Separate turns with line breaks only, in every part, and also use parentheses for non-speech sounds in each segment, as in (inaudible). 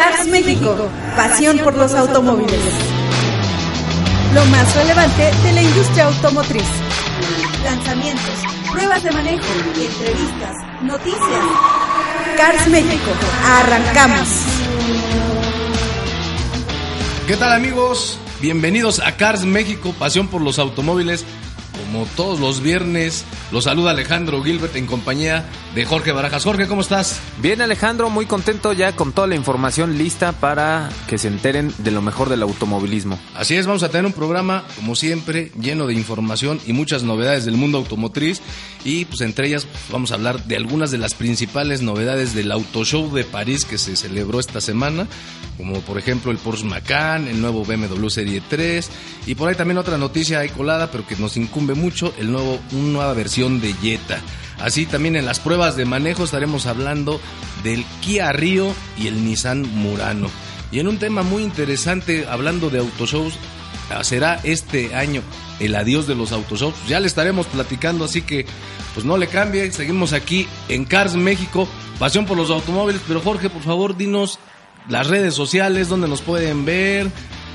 Cars México, pasión por los automóviles. Lo más relevante de la industria automotriz. Lanzamientos, pruebas de manejo, entrevistas, noticias. Cars México, arrancamos.
¿Qué tal amigos? Bienvenidos a Cars México, pasión por los automóviles. Como todos los viernes, los saluda Alejandro Gilbert en compañía de Jorge Barajas. Jorge, ¿cómo estás?
Bien Alejandro, muy contento ya con toda la información lista para que se enteren de lo mejor del automovilismo.
Así es, vamos a tener un programa, como siempre, lleno de información y muchas novedades del mundo automotriz. Y pues entre ellas vamos a hablar de algunas de las principales novedades del Auto Show de París que se celebró esta semana, como por ejemplo el Porsche Macan, el nuevo BMW Serie 3 y por ahí también otra noticia ahí colada, pero que nos incumbe mucho, el nuevo, una nueva versión de Jetta. Así también en las pruebas de manejo estaremos hablando del Kia Rio y el Nissan Murano. Y en un tema muy interesante, hablando de autoshows, será este año el adiós de los autoshows. Ya le estaremos platicando, así que pues no le cambie. Seguimos aquí en Cars México, pasión por los automóviles. Pero Jorge, por favor, dinos las redes sociales, donde nos pueden ver,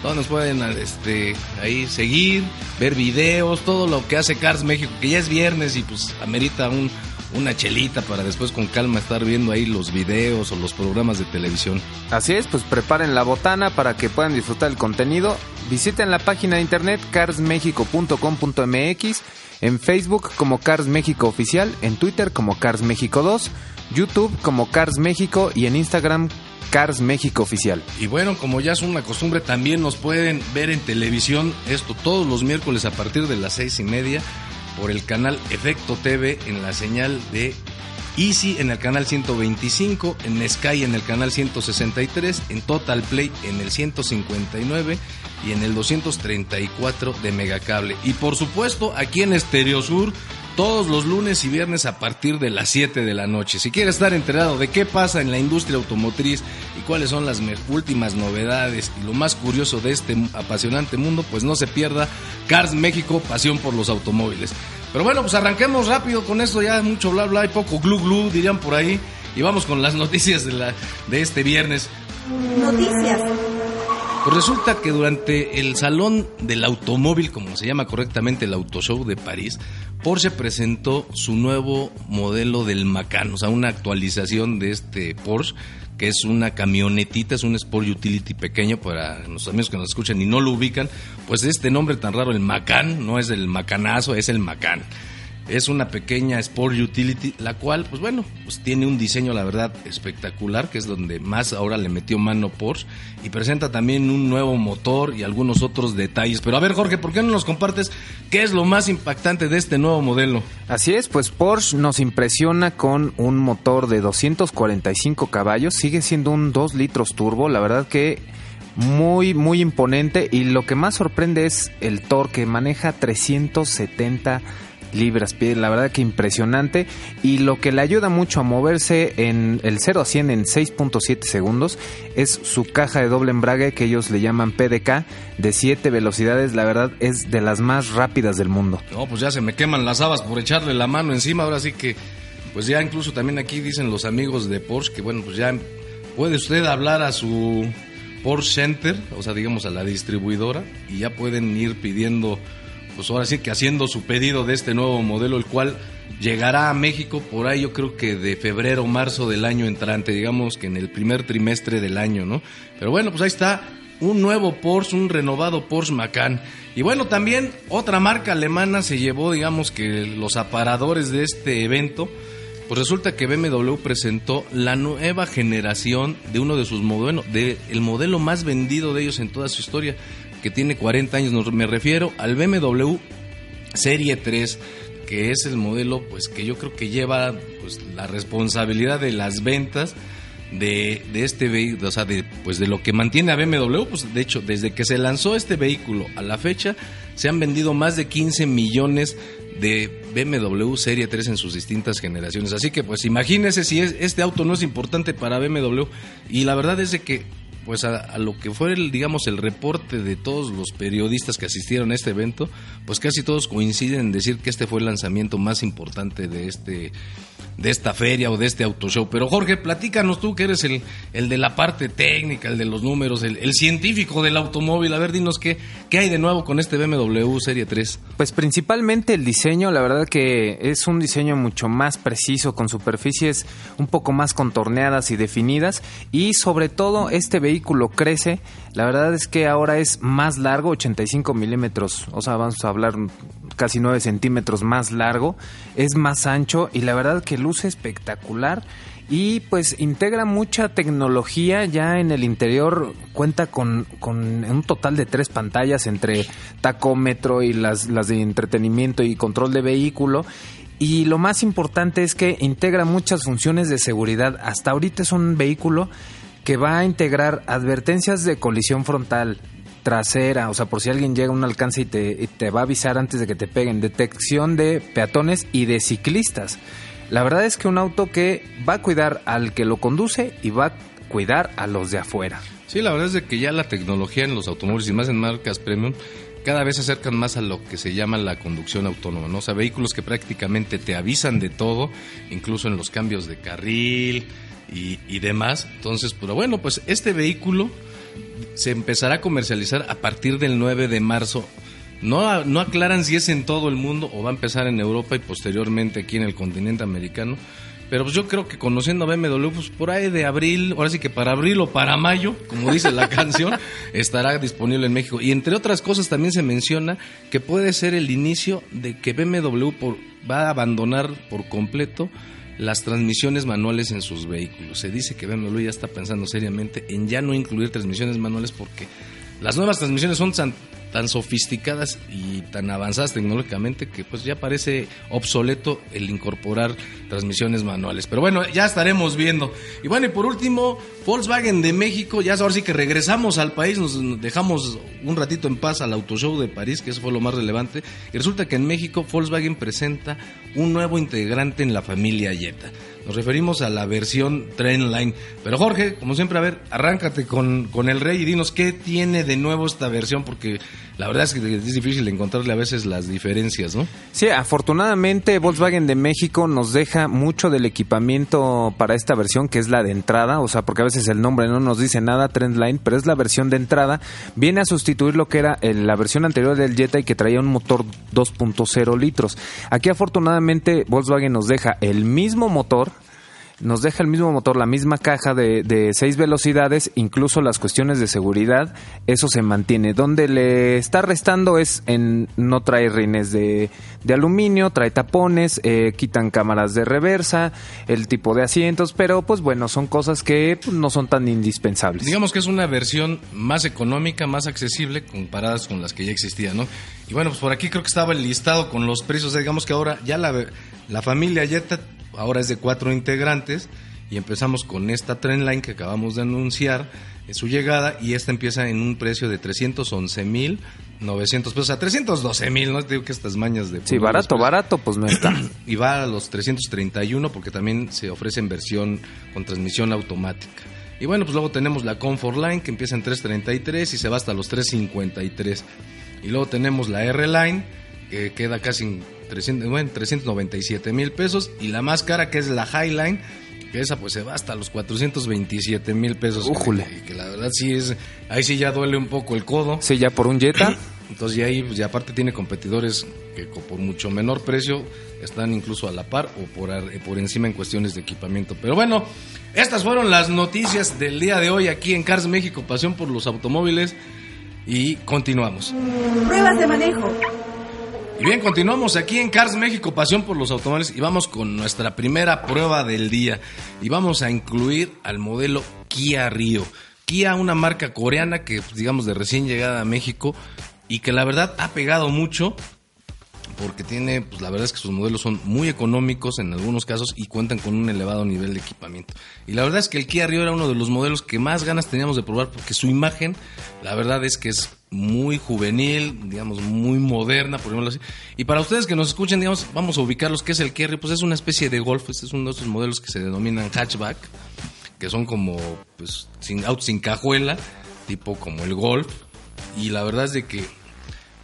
donde nos pueden este, ahí seguir, ver videos, todo lo que hace Cars México, que ya es viernes y pues amerita un, una chelita para después con calma estar viendo ahí los videos o los programas de televisión.
Así es, pues preparen la botana para que puedan disfrutar el contenido. Visiten la página de internet carsmexico.com.mx, en Facebook como Cars México Oficial, en Twitter como Cars México 2, YouTube como Cars México y en Instagram Cars México Oficial.
Y bueno, como ya es una costumbre, también nos pueden ver en televisión esto todos los miércoles a partir de las seis y media por el canal Efecto TV en la señal de Easy en el canal 125, en Sky en el canal 163, en Total Play en el 159 y en el 234 de Megacable. Y por supuesto aquí en Estereo Sur todos los lunes y viernes a partir de las 7 de la noche. Si quieres estar enterado de qué pasa en la industria automotriz y cuáles son las últimas novedades y lo más curioso de este apasionante mundo, pues no se pierda Cars México, pasión por los automóviles. Pero bueno, pues arranquemos rápido con esto, ya mucho bla bla y poco glu glu, dirían por ahí. Y vamos con las (laughs) noticias de, de este viernes.
Noticias.
Pues resulta que durante el Salón del Automóvil, como se llama correctamente el Auto Show de París, Porsche presentó su nuevo modelo del Macan, o sea, una actualización de este Porsche, que es una camionetita, es un Sport Utility pequeño para los amigos que nos escuchan y no lo ubican, pues este nombre tan raro, el Macan, no es el Macanazo, es el Macan. Es una pequeña Sport Utility, la cual, pues bueno, pues tiene un diseño, la verdad, espectacular, que es donde más ahora le metió mano Porsche, y presenta también un nuevo motor y algunos otros detalles. Pero a ver, Jorge, ¿por qué no nos compartes qué es lo más impactante de este nuevo modelo?
Así es, pues Porsche nos impresiona con un motor de 245 caballos, sigue siendo un 2 litros turbo, la verdad que muy, muy imponente, y lo que más sorprende es el torque, maneja 370 libras la verdad que impresionante. Y lo que le ayuda mucho a moverse en el 0 a 100 en 6.7 segundos es su caja de doble embrague que ellos le llaman PDK de 7 velocidades, la verdad es de las más rápidas del mundo.
No, pues ya se me queman las habas por echarle la mano encima, ahora sí que pues ya incluso también aquí dicen los amigos de Porsche que bueno, pues ya puede usted hablar a su Porsche Center, o sea, digamos a la distribuidora y ya pueden ir pidiendo pues ahora sí que haciendo su pedido de este nuevo modelo, el cual llegará a México por ahí yo creo que de febrero o marzo del año entrante, digamos que en el primer trimestre del año, ¿no? Pero bueno, pues ahí está un nuevo Porsche, un renovado Porsche Macan. Y bueno, también otra marca alemana se llevó, digamos que los aparadores de este evento. Pues resulta que BMW presentó la nueva generación de uno de sus modelos, de el modelo más vendido de ellos en toda su historia, que tiene 40 años, me refiero al BMW Serie 3, que es el modelo pues que yo creo que lleva pues la responsabilidad de las ventas de, de este vehículo, o sea, de, pues de lo que mantiene a BMW, pues de hecho, desde que se lanzó este vehículo a la fecha, se han vendido más de 15 millones de BMW Serie 3 en sus distintas generaciones. Así que pues imagínese si es, este auto no es importante para BMW y la verdad es de que pues a, lo que fue el, digamos, el reporte de todos los periodistas que asistieron a este evento, pues casi todos coinciden en decir que este fue el lanzamiento más importante de este de esta feria o de este auto show. Pero Jorge, platícanos tú que eres el, el de la parte técnica, el de los números, el, el científico del automóvil. A ver, dinos qué, qué hay de nuevo con este BMW Serie 3.
Pues principalmente el diseño, la verdad que es un diseño mucho más preciso, con superficies un poco más contorneadas y definidas y sobre todo este vehículo crece. La verdad es que ahora es más largo, 85 milímetros, o sea, vamos a hablar casi 9 centímetros más largo, es más ancho y la verdad que luce espectacular y pues integra mucha tecnología. Ya en el interior cuenta con, con un total de tres pantallas entre tacómetro y las, las de entretenimiento y control de vehículo. Y lo más importante es que integra muchas funciones de seguridad. Hasta ahorita es un vehículo que va a integrar advertencias de colisión frontal, trasera, o sea, por si alguien llega a un alcance y te, y te va a avisar antes de que te peguen, detección de peatones y de ciclistas. La verdad es que un auto que va a cuidar al que lo conduce y va a cuidar a los de afuera.
Sí, la verdad es que ya la tecnología en los automóviles y más en marcas premium cada vez se acercan más a lo que se llama la conducción autónoma, ¿no? O sea, vehículos que prácticamente te avisan de todo, incluso en los cambios de carril y, y demás. Entonces, pero bueno, pues este vehículo se empezará a comercializar a partir del 9 de marzo. No, no aclaran si es en todo el mundo o va a empezar en Europa y posteriormente aquí en el continente americano. Pero pues yo creo que conociendo a BMW, pues por ahí de abril, ahora sí que para abril o para mayo, como dice la (laughs) canción, estará disponible en México. Y entre otras cosas también se menciona que puede ser el inicio de que BMW por, va a abandonar por completo las transmisiones manuales en sus vehículos. Se dice que BMW ya está pensando seriamente en ya no incluir transmisiones manuales porque las nuevas transmisiones son tan, sofisticadas y tan avanzadas tecnológicamente que pues ya parece obsoleto el incorporar transmisiones manuales. Pero bueno, ya estaremos viendo. Y bueno, y por último, Volkswagen de México, ya ahora sí que regresamos al país, nos dejamos un ratito en paz al Auto Show de París, que eso fue lo más relevante, y resulta que en México Volkswagen presenta un nuevo integrante en la familia Jetta. Nos referimos a la versión Trendline. Pero Jorge, como siempre, a ver, arráncate con, con el rey y dinos qué tiene de nuevo esta versión, porque la verdad es que es difícil encontrarle a veces las diferencias, ¿no?
Sí, afortunadamente Volkswagen de México nos deja mucho del equipamiento para esta versión, que es la de entrada, o sea, porque a veces el nombre no nos dice nada, Trendline, pero es la versión de entrada. Viene a sustituir lo que era la versión anterior del Jetta y que traía un motor 2.0 litros. Aquí afortunadamente Volkswagen nos deja el mismo motor, nos deja el mismo motor, la misma caja de, de seis velocidades, incluso las cuestiones de seguridad, eso se mantiene. Donde le está restando es en no trae rines de, de aluminio, trae tapones, eh, quitan cámaras de reversa, el tipo de asientos, pero pues bueno, son cosas que pues, no son tan indispensables.
Digamos que es una versión más económica, más accesible comparadas con las que ya existían, ¿no? Y bueno, pues por aquí creo que estaba el listado con los precios. Digamos que ahora ya la, la familia Jetta ahora es de cuatro integrantes y empezamos con esta Trendline que acabamos de anunciar en su llegada y esta empieza en un precio de 311 mil 900 pesos, a 312 mil, no digo que estas mañas de...
Sí, barato,
precios.
barato, pues no está. (coughs)
y va a los 331 porque también se ofrece en versión con transmisión automática. Y bueno, pues luego tenemos la Comfort Line que empieza en 333 y se va hasta los 353. Y luego tenemos la R Line que queda casi en 300, bueno, 397 mil pesos y la más cara que es la High Line que esa pues se va hasta los 427 mil pesos.
Újule.
Y que la verdad sí es, ahí sí ya duele un poco el codo.
Sí, ya por un Jetta. (clears throat)
Entonces ya ahí, pues, ya aparte tiene competidores que por mucho menor precio están incluso a la par o por, eh, por encima en cuestiones de equipamiento. Pero bueno, estas fueron las noticias del día de hoy aquí en Cars México, pasión por los automóviles y continuamos.
Pruebas de manejo.
Y bien, continuamos aquí en Cars México, pasión por los automóviles y vamos con nuestra primera prueba del día y vamos a incluir al modelo Kia Rio. Kia, una marca coreana que digamos de recién llegada a México y que la verdad ha pegado mucho porque tiene, pues la verdad es que sus modelos son muy económicos en algunos casos y cuentan con un elevado nivel de equipamiento. Y la verdad es que el Kia Rio era uno de los modelos que más ganas teníamos de probar porque su imagen, la verdad es que es muy juvenil, digamos, muy moderna, por ejemplo. Y para ustedes que nos escuchen, digamos, vamos a ubicarlos, ¿qué es el Kia Rio? Pues es una especie de Golf, este es uno de esos modelos que se denominan hatchback, que son como, pues, sin, autos sin cajuela, tipo como el Golf. Y la verdad es de que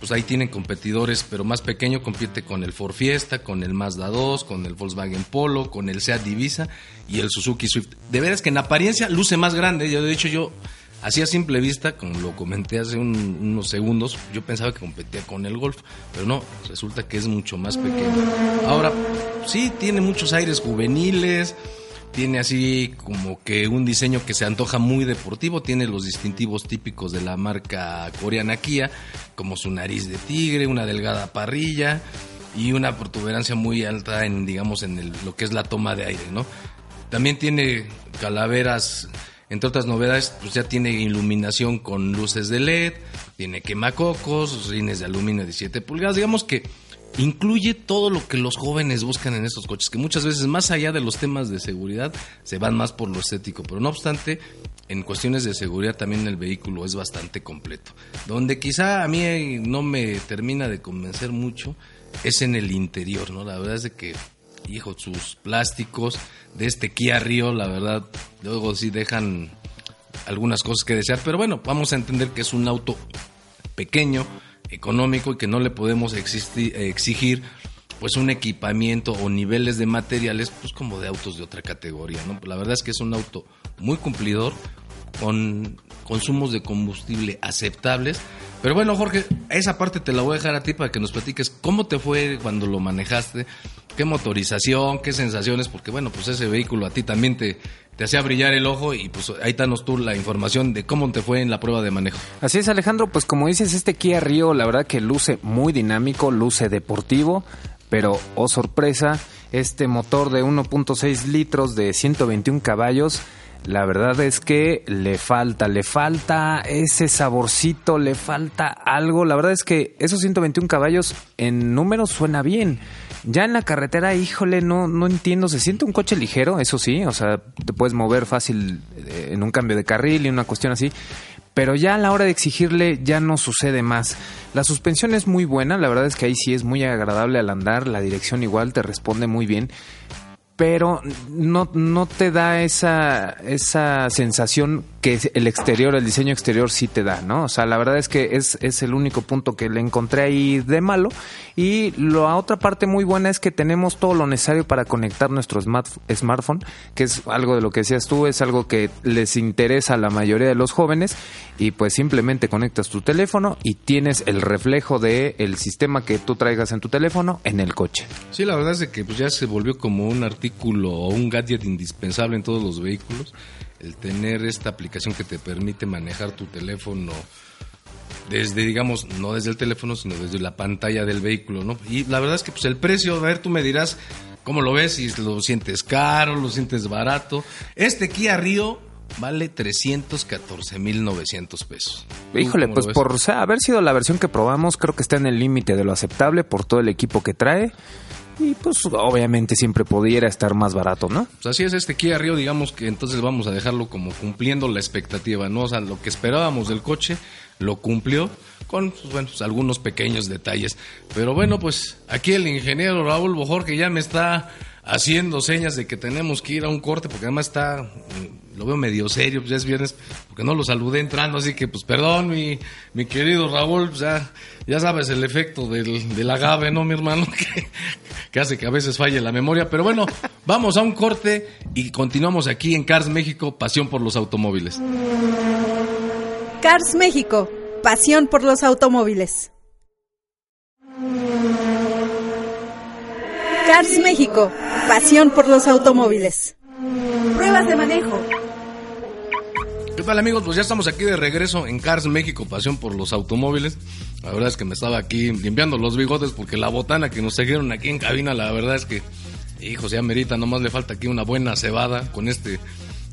pues ahí tienen competidores, pero más pequeño compite con el Ford Fiesta, con el Mazda 2, con el Volkswagen Polo, con el Seat Divisa y el Suzuki Swift. De veras que en apariencia luce más grande, ya de hecho yo Así a simple vista, como lo comenté hace unos segundos, yo pensaba que competía con el Golf, pero no, resulta que es mucho más pequeño. Ahora, sí, tiene muchos aires juveniles, tiene así como que un diseño que se antoja muy deportivo, tiene los distintivos típicos de la marca coreana Kia, como su nariz de tigre, una delgada parrilla y una protuberancia muy alta en, digamos, en lo que es la toma de aire, ¿no? También tiene calaveras entre otras novedades, pues ya tiene iluminación con luces de LED, tiene quemacocos, rines de aluminio de 7 pulgadas. Digamos que incluye todo lo que los jóvenes buscan en estos coches, que muchas veces más allá de los temas de seguridad se van más por lo estético, pero no obstante, en cuestiones de seguridad también el vehículo es bastante completo. Donde quizá a mí no me termina de convencer mucho es en el interior, ¿no? La verdad es de que hijo, sus plásticos de este Kia Rio, la verdad, luego sí dejan algunas cosas que desear, pero bueno, vamos a entender que es un auto pequeño, económico y que no le podemos exigir pues un equipamiento o niveles de materiales pues como de autos de otra categoría, ¿no? La verdad es que es un auto muy cumplidor con consumos de combustible aceptables. Pero bueno, Jorge, esa parte te la voy a dejar a ti para que nos platiques cómo te fue cuando lo manejaste, qué motorización, qué sensaciones, porque bueno, pues ese vehículo a ti también te, te hacía brillar el ojo y pues ahí danos tú la información de cómo te fue en la prueba de manejo.
Así es Alejandro, pues como dices, este Kia Rio la verdad que luce muy dinámico, luce deportivo, pero oh sorpresa, este motor de 1.6 litros de 121 caballos, la verdad es que le falta, le falta ese saborcito, le falta algo. La verdad es que esos 121 caballos en números suena bien. Ya en la carretera, híjole, no, no entiendo. Se siente un coche ligero, eso sí. O sea, te puedes mover fácil eh, en un cambio de carril y una cuestión así. Pero ya a la hora de exigirle ya no sucede más. La suspensión es muy buena, la verdad es que ahí sí es muy agradable al andar, la dirección igual te responde muy bien pero no, no te da esa, esa sensación que el exterior, el diseño exterior sí te da, ¿no? O sea, la verdad es que es, es el único punto que le encontré ahí de malo. Y la otra parte muy buena es que tenemos todo lo necesario para conectar nuestro smartphone, que es algo de lo que decías tú, es algo que les interesa a la mayoría de los jóvenes. Y pues simplemente conectas tu teléfono y tienes el reflejo del el sistema que tú traigas en tu teléfono en el coche.
Sí, la verdad es que pues ya se volvió como un artículo o un gadget indispensable en todos los vehículos el tener esta aplicación que te permite manejar tu teléfono desde, digamos, no desde el teléfono, sino desde la pantalla del vehículo, ¿no? Y la verdad es que pues el precio, a ver, tú me dirás cómo lo ves, si lo sientes caro, lo sientes barato. Este Kia Rio vale 314.900 pesos.
Híjole, pues por haber sido la versión que probamos, creo que está en el límite de lo aceptable por todo el equipo que trae. Y pues obviamente siempre pudiera estar más barato, ¿no?
Pues así es este Kia Rio, digamos que entonces vamos a dejarlo como cumpliendo la expectativa, ¿no? O sea, lo que esperábamos del coche lo cumplió con pues, bueno, pues, algunos pequeños detalles. Pero bueno, pues aquí el ingeniero Raúl Bojor que ya me está haciendo señas de que tenemos que ir a un corte porque además está lo veo medio serio, pues ya es viernes, porque no lo saludé entrando, así que pues perdón, mi, mi querido Raúl, pues, ya, ya sabes el efecto del, del agave, ¿no, mi hermano? (laughs) Que, que hace que a veces falle la memoria, pero bueno, vamos a un corte y continuamos aquí en Cars México, pasión por los automóviles.
Cars México, pasión por los automóviles. Cars México, pasión por los automóviles. Pruebas de manejo
¿Qué tal amigos? Pues ya estamos aquí de regreso en Cars México, pasión por los automóviles. La verdad es que me estaba aquí limpiando los bigotes porque la botana que nos trajeron aquí en cabina, la verdad es que, hijo, ya merita, nomás le falta aquí una buena cebada con este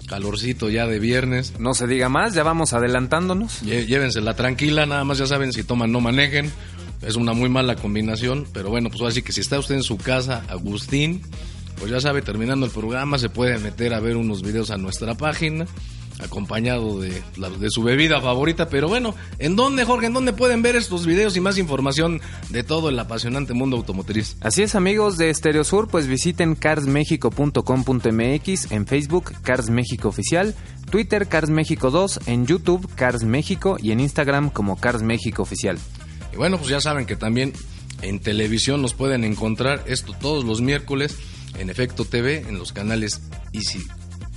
calorcito ya de viernes.
No se diga más, ya vamos adelantándonos.
Llévensela tranquila, nada más ya saben, si toman no manejen. Es una muy mala combinación, pero bueno, pues así que si está usted en su casa, Agustín, pues ya sabe, terminando el programa se puede meter a ver unos videos a nuestra página acompañado de, de su bebida favorita. Pero bueno, ¿en dónde, Jorge? ¿En dónde pueden ver estos videos y más información de todo el apasionante mundo automotriz?
Así es, amigos de Stereo Sur, pues visiten carsmexico.com.mx, en Facebook, Cars México Oficial, Twitter, Cars México 2, en YouTube, Cars México y en Instagram como Cars México Oficial.
Y bueno, pues ya saben que también en televisión nos pueden encontrar esto todos los miércoles en Efecto TV, en los canales Easy,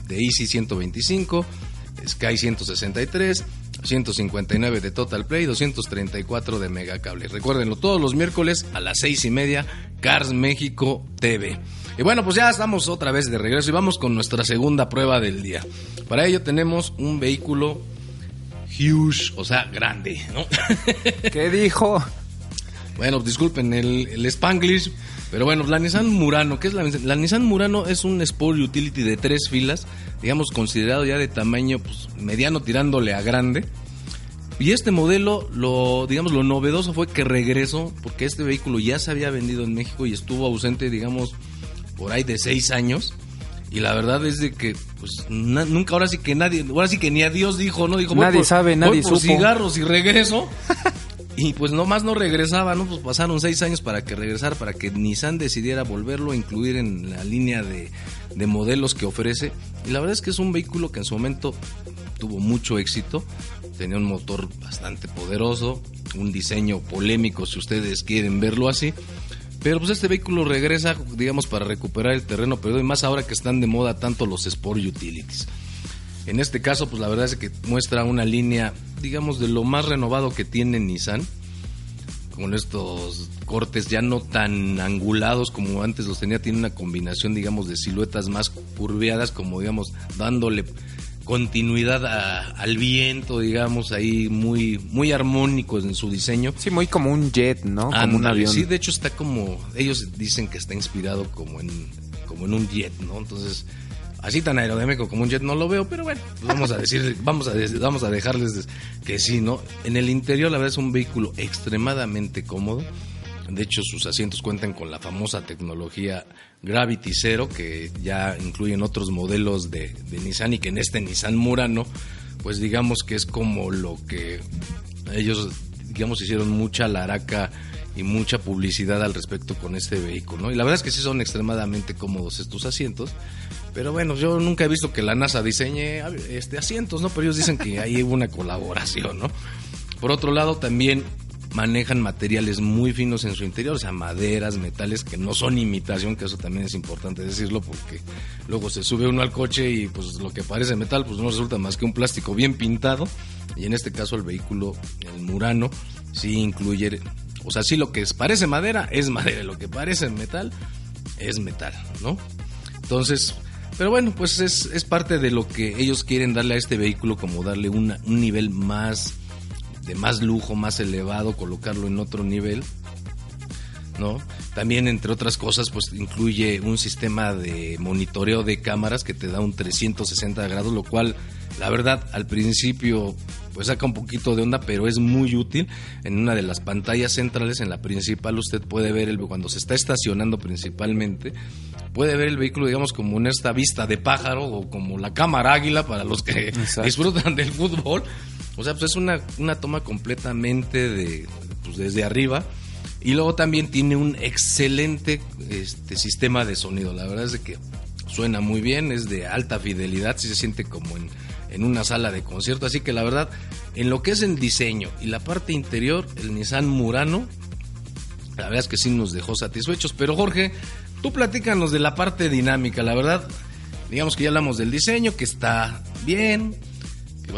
de Easy 125, Sky 163, 159 de Total Play, 234 de Megacable. Recuérdenlo, todos los miércoles a las seis y media, Cars México TV. Y bueno, pues ya estamos otra vez de regreso y vamos con nuestra segunda prueba del día. Para ello tenemos un vehículo huge, o sea, grande, ¿no? (laughs)
¿Qué dijo?
Bueno, disculpen el, el Spanglish, pero bueno, la Nissan Murano, ¿qué es la, la Nissan Murano? Es un Sport Utility de tres filas, digamos considerado ya de tamaño pues, mediano tirándole a grande. Y este modelo, lo, digamos, lo novedoso fue que regresó, porque este vehículo ya se había vendido en México y estuvo ausente, digamos, por ahí de seis años. Y la verdad es de que, pues, na- nunca, ahora sí que nadie, ahora sí que ni a Dios dijo, ¿no? Dijo, voy
Nadie
por-
sabe,
voy
nadie
por
supo.
cigarros y regreso. (laughs) Y pues nomás no regresaba, ¿no? Pues pasaron seis años para que regresara, para que Nissan decidiera volverlo a incluir en la línea de, de modelos que ofrece. Y la verdad es que es un vehículo que en su momento tuvo mucho éxito. Tenía un motor bastante poderoso, un diseño polémico si ustedes quieren verlo así. Pero pues este vehículo regresa, digamos, para recuperar el terreno perdido y más ahora que están de moda tanto los Sport Utilities. En este caso, pues la verdad es que muestra una línea, digamos, de lo más renovado que tiene Nissan. Con estos cortes ya no tan angulados como antes los tenía, tiene una combinación, digamos, de siluetas más curveadas, como digamos, dándole continuidad a- al viento, digamos, ahí muy, muy armónicos en su diseño.
Sí, muy como un jet, ¿no? Como un avión.
Sí, de hecho está como, ellos dicen que está inspirado como en, como en un jet, ¿no? Entonces, así tan aerodinámico como un jet no lo veo, pero bueno, pues vamos a decir, (laughs) vamos a, vamos a dejarles que sí, ¿no? En el interior la verdad es un vehículo extremadamente cómodo. De hecho, sus asientos cuentan con la famosa tecnología Gravity Zero, que ya incluyen otros modelos de, de Nissan y que en este Nissan Murano, pues digamos que es como lo que ellos, digamos, hicieron mucha laraca y mucha publicidad al respecto con este vehículo, ¿no? Y la verdad es que sí son extremadamente cómodos estos asientos. Pero bueno, yo nunca he visto que la NASA diseñe este asientos, ¿no? Pero ellos dicen que ahí hubo una colaboración, ¿no? Por otro lado, también manejan materiales muy finos en su interior, o sea, maderas, metales que no son imitación, que eso también es importante decirlo, porque luego se sube uno al coche y pues lo que parece metal, pues no resulta más que un plástico bien pintado. Y en este caso el vehículo, el Murano, sí incluye, o sea, sí lo que parece madera es madera, lo que parece metal es metal, ¿no? Entonces, pero bueno, pues es, es parte de lo que ellos quieren darle a este vehículo, como darle una- un nivel más de más lujo, más elevado, colocarlo en otro nivel, ¿no? También, entre otras cosas, pues incluye un sistema de monitoreo de cámaras que te da un 360 grados, lo cual, la verdad, al principio, pues saca un poquito de onda, pero es muy útil. En una de las pantallas centrales, en la principal, usted puede ver el, cuando se está estacionando principalmente, puede ver el vehículo, digamos, como en esta vista de pájaro o como la cámara águila para los que
Exacto.
disfrutan del fútbol. O sea, pues es una, una toma completamente de, pues desde arriba. Y luego también tiene un excelente este, sistema de sonido. La verdad es que suena muy bien, es de alta fidelidad, sí se siente como en, en una sala de concierto. Así que la verdad, en lo que es el diseño y la parte interior, el Nissan Murano, la verdad es que sí nos dejó satisfechos. Pero Jorge, tú platícanos de la parte dinámica. La verdad, digamos que ya hablamos del diseño, que está bien.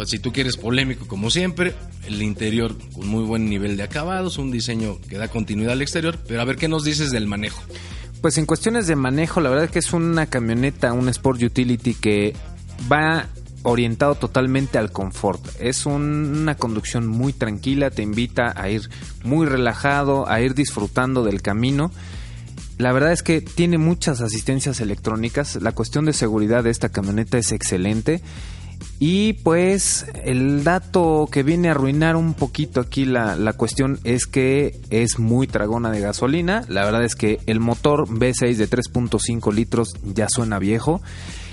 Si tú quieres polémico, como siempre, el interior con muy buen nivel de acabados, un diseño que da continuidad al exterior. Pero a ver, ¿qué nos dices del manejo?
Pues en cuestiones de manejo, la verdad que es una camioneta, un Sport Utility que va orientado totalmente al confort. Es un- una conducción muy tranquila, te invita a ir muy relajado, a ir disfrutando del camino. La verdad es que tiene muchas asistencias electrónicas. La cuestión de seguridad de esta camioneta es excelente. Y pues el dato que viene a arruinar un poquito aquí la, la cuestión es que es muy tragona de gasolina. La verdad es que el motor V6 de 3.5 litros ya suena viejo.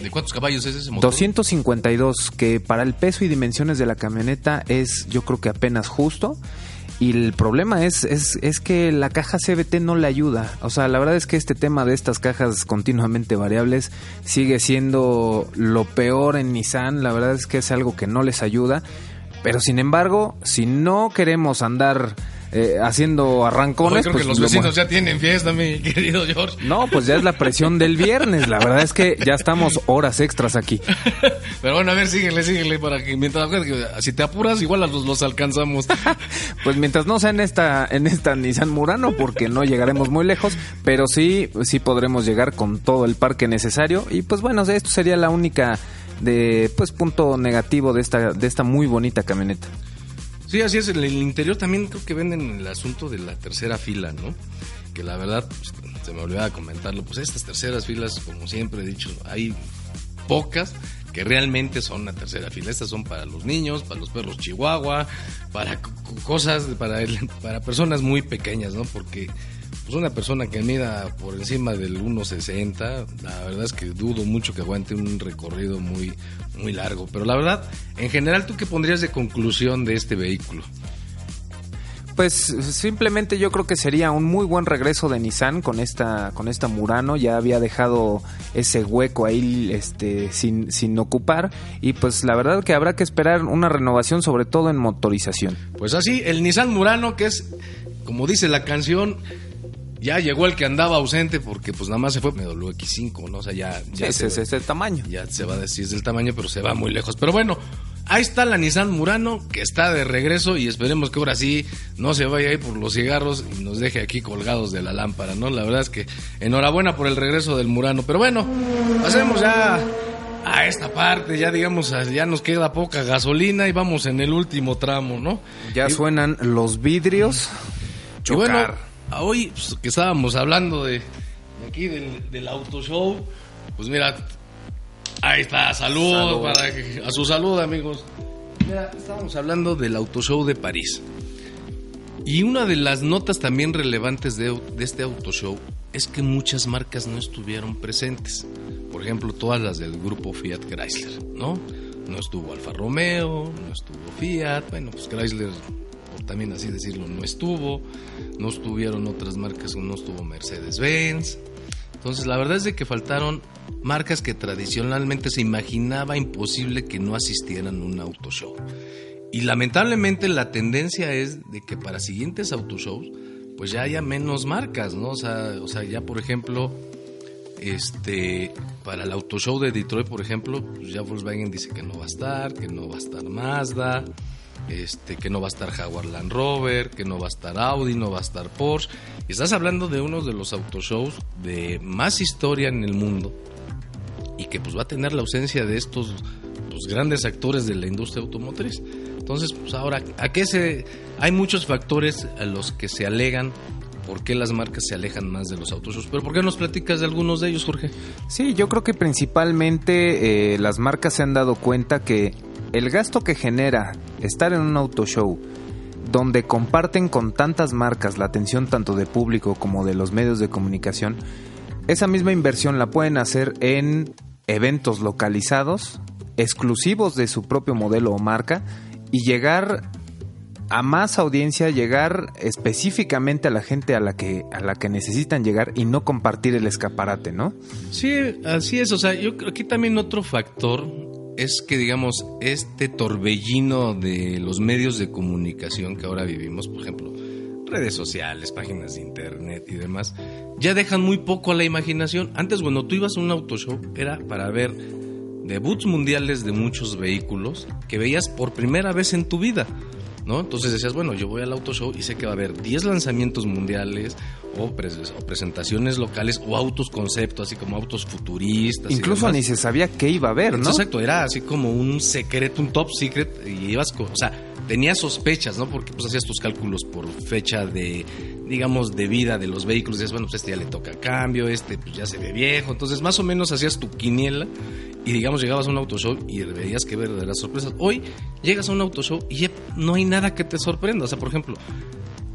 ¿De cuántos caballos es ese motor?
252, que para el peso y dimensiones de la camioneta es yo creo que apenas justo. Y el problema es, es, es que la caja CBT no le ayuda. O sea, la verdad es que este tema de estas cajas continuamente variables sigue siendo lo peor en Nissan. La verdad es que es algo que no les ayuda. Pero sin embargo, si no queremos andar eh, haciendo arrancones.
creo
pues
que los
lo
vecinos ya tienen fiesta, mi (laughs) querido George.
No, pues ya es la presión del viernes. La verdad es que ya estamos horas extras aquí. (laughs)
Pero bueno, a ver, síguele, síguele para que mientras si te apuras igual a los, los alcanzamos. (laughs)
Pues mientras no sea en esta, en esta Nissan Murano, porque no llegaremos muy lejos, pero sí, sí podremos llegar con todo el parque necesario. Y pues bueno, esto sería la única de pues punto negativo de esta, de esta muy bonita camioneta.
Sí, así es. En el interior también creo que venden el asunto de la tercera fila, ¿no? Que la verdad, pues, se me olvidaba comentarlo. Pues estas terceras filas, como siempre he dicho, hay pocas que realmente son la tercera fila. Estas son para los niños, para los perros chihuahua, para cosas, para, para personas muy pequeñas, ¿no? Porque pues una persona que mida por encima del 1.60, la verdad es que dudo mucho que aguante un recorrido muy, muy largo. Pero la verdad, en general, ¿tú qué pondrías de conclusión de este vehículo?
Pues simplemente yo creo que sería un muy buen regreso de Nissan con esta con esta Murano, ya había dejado ese hueco ahí este sin sin ocupar y pues la verdad que habrá que esperar una renovación sobre todo en motorización.
Pues así, el Nissan Murano, que es, como dice la canción, ya llegó el que andaba ausente porque pues nada más se fue X5, ¿no? O sea, ya, ya,
ese
se,
es ese tamaño.
ya se va a decir del tamaño, pero se va muy lejos. Pero bueno, ahí está la Nissan Murano, que está de regreso y esperemos que ahora sí no se vaya ahí por los cigarros y nos deje aquí colgados de la lámpara, ¿no? La verdad es que enhorabuena por el regreso del Murano. Pero bueno, pasemos ya a esta parte, ya digamos, ya nos queda poca gasolina y vamos en el último tramo, ¿no?
Ya
Y-
suenan los vidrios.
y bueno,
Chocar.
Hoy pues, que estábamos hablando de, de aquí del, del auto show, pues mira, ahí está, salud,
Salud.
para que- a su salud amigos. Mira, estábamos hablando del auto show de París. Y una de las notas también relevantes de, de este auto show es que muchas marcas no estuvieron presentes. Por ejemplo, todas las del grupo Fiat Chrysler, ¿no? No estuvo Alfa Romeo, no estuvo Fiat, bueno, pues Chrysler, también así decirlo, no estuvo. No estuvieron otras marcas, no estuvo Mercedes-Benz. Entonces, la verdad es de que faltaron marcas que tradicionalmente se imaginaba imposible que no asistieran a un auto show. Y lamentablemente la tendencia es de que para siguientes autoshows pues ya haya menos marcas, ¿no? O sea, o sea, ya por ejemplo, este, para el autoshow de Detroit, por ejemplo, pues ya Volkswagen dice que no va a estar, que no va a estar Mazda, este, que no va a estar Jaguar Land Rover, que no va a estar Audi, no va a estar Porsche. Estás hablando de uno de los autoshows de más historia en el mundo y que pues va a tener la ausencia de estos pues, grandes actores de la industria automotriz. Entonces, pues ahora, ¿a qué se...? Hay muchos factores a los que se alegan por qué las marcas se alejan más de los autoshows. Pero ¿por qué nos platicas de algunos de ellos, Jorge?
Sí, yo creo que principalmente eh, las marcas se han dado cuenta que el gasto que genera estar en un auto show donde comparten con tantas marcas la atención tanto de público como de los medios de comunicación, esa misma inversión la pueden hacer en eventos localizados, exclusivos de su propio modelo o marca, y llegar a más audiencia, llegar específicamente a la gente a la que, a la que necesitan llegar y no compartir el escaparate, ¿no?
Sí, así es. O sea, yo también otro factor es que, digamos, este torbellino de los medios de comunicación que ahora vivimos, por ejemplo, redes sociales, páginas de internet y demás, ya dejan muy poco a la imaginación. Antes, cuando tú ibas a un auto show, era para ver debuts mundiales de muchos vehículos que veías por primera vez en tu vida. ¿No? Entonces decías, bueno, yo voy al auto show y sé que va a haber 10 lanzamientos mundiales o, pres- o presentaciones locales o autos concepto, así como autos futuristas.
Incluso ni se sabía qué iba a haber, ¿no?
Exacto, era así como un secreto, un top secret y ibas con, o sea, tenías sospechas, ¿no? Porque pues hacías tus cálculos por fecha de, digamos, de vida de los vehículos, decías, bueno, pues este ya le toca cambio, este pues ya se ve viejo, entonces más o menos hacías tu quiniela y digamos llegabas a un auto show y veías que verdaderas sorpresas. Hoy llegas a un auto show y ya no hay nada que te sorprenda, o sea, por ejemplo,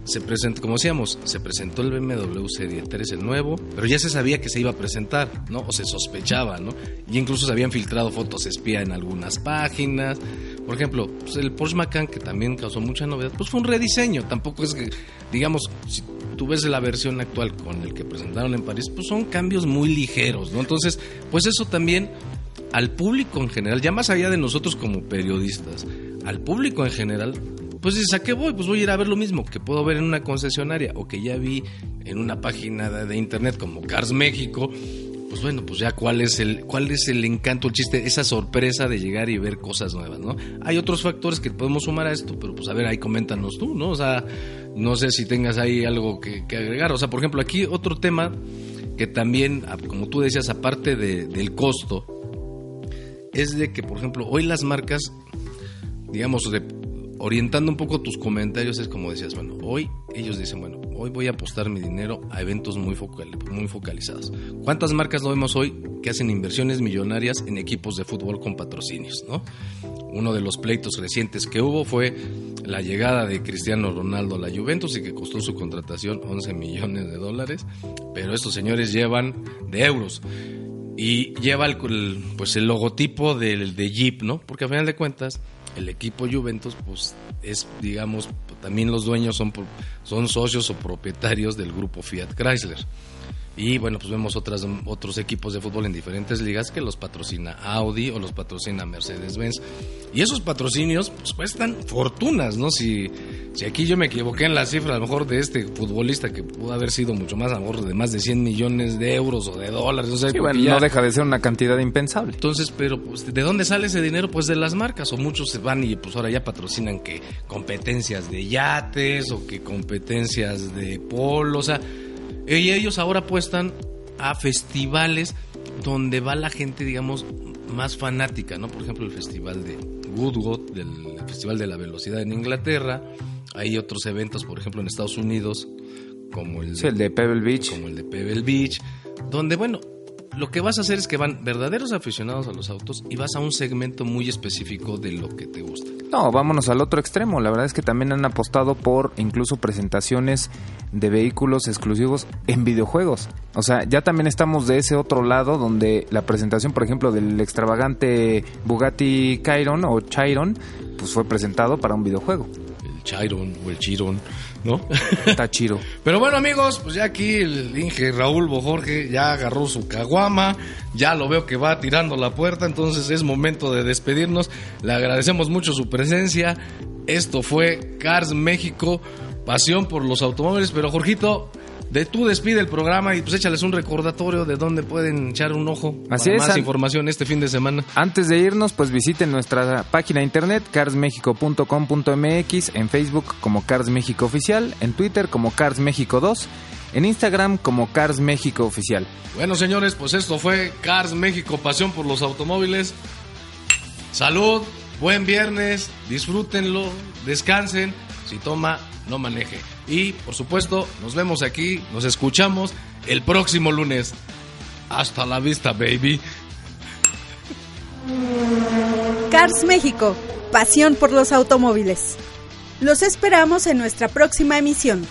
se presentó, como decíamos, se presentó el BMW Serie 3 el nuevo, pero ya se sabía que se iba a presentar, ¿no? O se sospechaba, ¿no? Y incluso se habían filtrado fotos espía en algunas páginas. Por ejemplo, pues el Porsche Macan, que también causó mucha novedad, pues fue un rediseño. Tampoco es que, digamos, si tú ves la versión actual con el que presentaron en París, pues son cambios muy ligeros, ¿no? Entonces, pues eso también al público en general, ya más allá de nosotros como periodistas, al público en general, pues dices, ¿a qué voy? Pues voy a ir a ver lo mismo que puedo ver en una concesionaria o que ya vi en una página de, internet como Cars México. Pues bueno, pues ya cuál es el cuál es el encanto, el chiste, esa sorpresa de llegar y ver cosas nuevas, ¿no? Hay otros factores que podemos sumar a esto, pero pues a ver, ahí coméntanos tú, ¿no? O sea, no sé si tengas ahí algo que, agregar. O sea, por ejemplo, aquí otro tema que también, como tú decías, aparte del costo, es de que, por ejemplo, hoy las marcas, digamos, orientando un poco tus comentarios, es como decías, bueno, hoy ellos dicen, bueno, hoy voy a apostar mi dinero a eventos muy, muy focalizados. ¿Cuántas marcas lo vemos hoy que hacen inversiones millonarias en equipos de fútbol con patrocinios, no? Uno de los pleitos recientes que hubo fue la llegada de Cristiano Ronaldo a la Juventus y que costó su contratación 11 millones de dólares, pero estos señores llevan de euros y lleva el, pues el logotipo del, de Jeep, ¿no? Porque a final de cuentas el equipo Juventus pues es digamos también los dueños son son socios o propietarios del grupo Fiat Chrysler. Y bueno, pues vemos otras, otros equipos de fútbol en diferentes ligas que los patrocina Audi o los patrocina Mercedes-Benz. Y esos patrocinios pues cuestan fortunas, ¿no? Si, si aquí yo me equivoqué en la cifra, a lo mejor de este futbolista que pudo haber sido mucho más, a lo mejor de más de 100 millones de euros o de dólares, no sé.
no deja de ser una cantidad impensable.
Entonces, pero pues, ¿de dónde sale ese dinero? Pues de las marcas, o muchos se van y pues ahora ya patrocinan que competencias de yates o que competencias de polo, o sea y ellos ahora apuestan a festivales donde va la gente, digamos, más fanática, ¿no? Por ejemplo, el festival de Goodwood, del Festival de la Velocidad en Inglaterra. Hay otros eventos, por ejemplo, en Estados Unidos, como el,
el de Pebble Beach.
Como el de Pebble Beach, donde, bueno, lo que vas a hacer es que van verdaderos aficionados a los autos y vas a un segmento muy específico de lo que te gusta.
No, vámonos al otro extremo. La verdad es que también han apostado por incluso presentaciones de vehículos exclusivos en videojuegos. O sea, ya también estamos de ese otro lado donde la presentación, por ejemplo, del extravagante Bugatti Chiron o Chiron, pues fue presentado para un videojuego.
El Chiron o el Chiron ¿no?
Está chido. (laughs)
Pero bueno, amigos, pues ya aquí el Inge Raúl Bojorge ya agarró su caguama, ya lo veo que va tirando la puerta, entonces es momento de despedirnos. Le agradecemos mucho su presencia. Esto fue Cars México, pasión por los automóviles, pero Jorgito, de tú despide el programa y pues échales un recordatorio de dónde pueden echar un ojo
Así para
más información este fin de semana.
Antes de irnos, pues visiten nuestra página de internet carsmexico.com.mx, en Facebook como Cars México Oficial, en Twitter como Cars México 2, en Instagram como Cars México Oficial.
Bueno, señores, pues esto fue Cars México, pasión por los automóviles. Salud, buen viernes, disfrútenlo, descansen. Si toma, no maneje. Y por supuesto, nos vemos aquí, nos escuchamos el próximo lunes. Hasta la vista, baby.
Cars México, pasión por los automóviles. Los esperamos en nuestra próxima emisión.